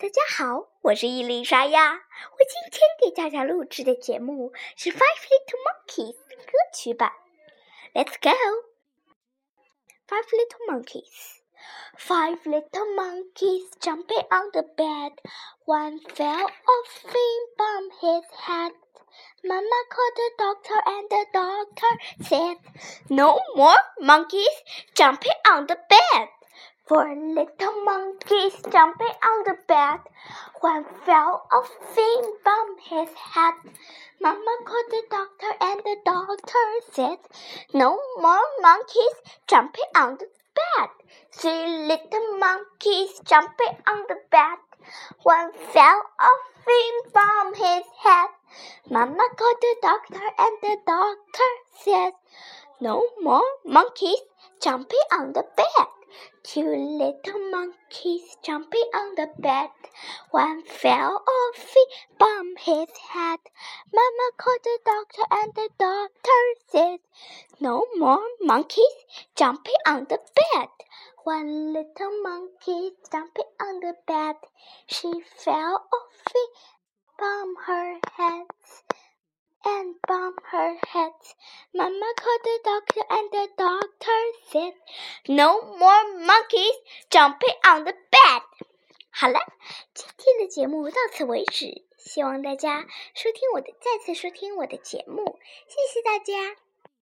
大家好，我是伊丽莎呀。我今天给大家录制的节目是《Five Little Monkeys》歌曲版。Let's go! Five little monkeys. Five little monkeys jumping on the bed. One fell off and bumped his head. Mama called the doctor and the doctor said, No more monkeys jumping on the bed. Four little monkeys jumping on the bed. One fell off and bumped his head. Mama called the doctor and the doctor said, No more monkeys jumping on the bed. Three little monkeys jumping on the bed. One fell off and bumped his head. Mama called the doctor and the doctor said, No more monkeys jumping on the bed. Two little monkeys jumping on the bed. One fell off and bumped his head. Mama called the doctor and the doctor said, No more monkeys jumping on the bed. One little monkey jumping on the bed. She fell off and bumped her head and bumped her head. Mama called the doctor and the doctor said, No more monkeys jumping on the bed. 好了，今天的节目到此为止，希望大家收听我的，再次收听我的节目，谢谢大家。